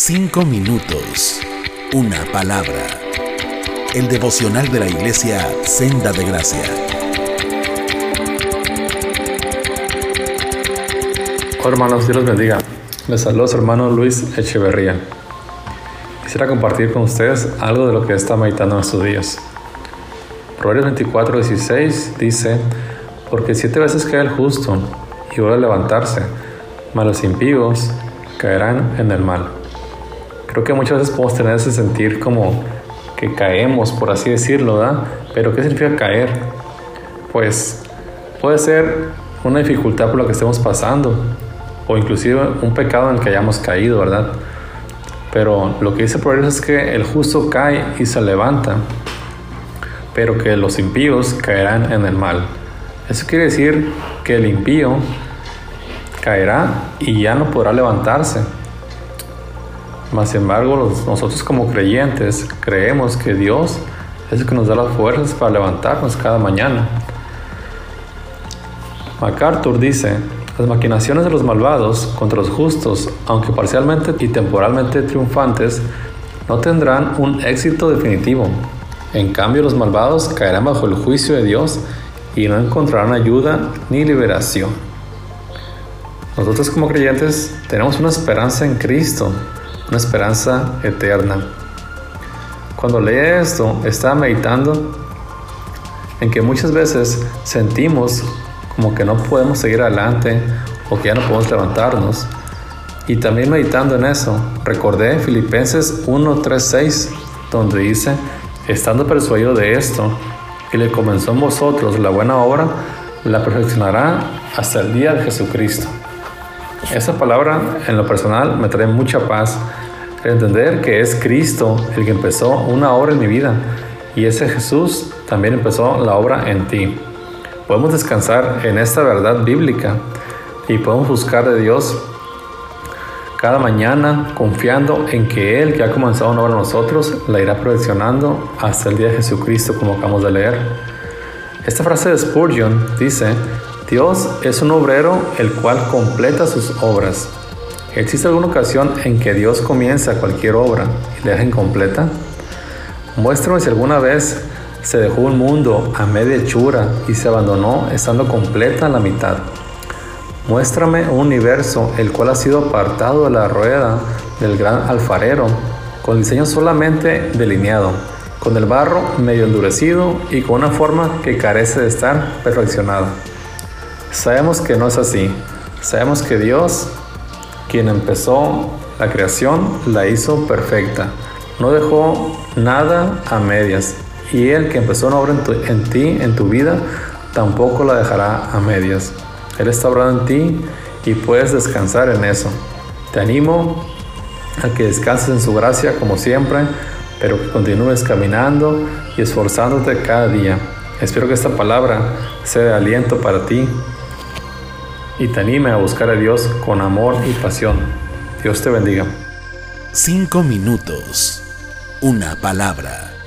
Cinco minutos. Una palabra. El devocional de la iglesia Senda de Gracia. Hola hermanos, Dios los bendiga. Les saludo su hermano Luis Echeverría. Quisiera compartir con ustedes algo de lo que está meditando en estos días. Proverbios 24, 16 dice, porque siete veces cae el justo y vuelve a levantarse, mas los impíos caerán en el mal. Creo que muchas veces podemos tener ese sentir como que caemos, por así decirlo, ¿verdad? Pero ¿qué significa caer? Pues puede ser una dificultad por la que estemos pasando, o inclusive un pecado en el que hayamos caído, ¿verdad? Pero lo que dice Proverbios es que el justo cae y se levanta, pero que los impíos caerán en el mal. Eso quiere decir que el impío caerá y ya no podrá levantarse. Mas, embargo, nosotros como creyentes creemos que Dios es el que nos da las fuerzas para levantarnos cada mañana. MacArthur dice, las maquinaciones de los malvados contra los justos, aunque parcialmente y temporalmente triunfantes, no tendrán un éxito definitivo. En cambio, los malvados caerán bajo el juicio de Dios y no encontrarán ayuda ni liberación. Nosotros como creyentes tenemos una esperanza en Cristo, una esperanza eterna. Cuando leí esto, estaba meditando en que muchas veces sentimos como que no podemos seguir adelante o que ya no podemos levantarnos. Y también meditando en eso, recordé Filipenses 1.3.6, donde dice, estando persuadido de esto, que le comenzó en vosotros la buena obra, la perfeccionará hasta el día de Jesucristo. Esa palabra en lo personal me trae mucha paz. Entender que es Cristo el que empezó una obra en mi vida y ese Jesús también empezó la obra en ti. Podemos descansar en esta verdad bíblica y podemos buscar de Dios cada mañana confiando en que Él que ha comenzado una obra en nosotros la irá perfeccionando hasta el día de Jesucristo como acabamos de leer. Esta frase de Spurgeon dice, Dios es un obrero el cual completa sus obras. ¿Existe alguna ocasión en que Dios comienza cualquier obra y la deja incompleta? Muéstrame si alguna vez se dejó un mundo a media hechura y se abandonó estando completa a la mitad. Muéstrame un universo el cual ha sido apartado de la rueda del gran alfarero, con diseño solamente delineado, con el barro medio endurecido y con una forma que carece de estar perfeccionada. Sabemos que no es así. Sabemos que Dios, quien empezó la creación, la hizo perfecta. No dejó nada a medias. Y Él que empezó una obra en, ti, en tu vida, tampoco la dejará a medias. Él está obrando en ti y puedes descansar en eso. Te animo a que descanses en su gracia como siempre, pero que continúes caminando y esforzándote cada día. Espero que esta palabra sea de aliento para ti y te anime a buscar a Dios con amor y pasión. Dios te bendiga. Cinco minutos. Una palabra.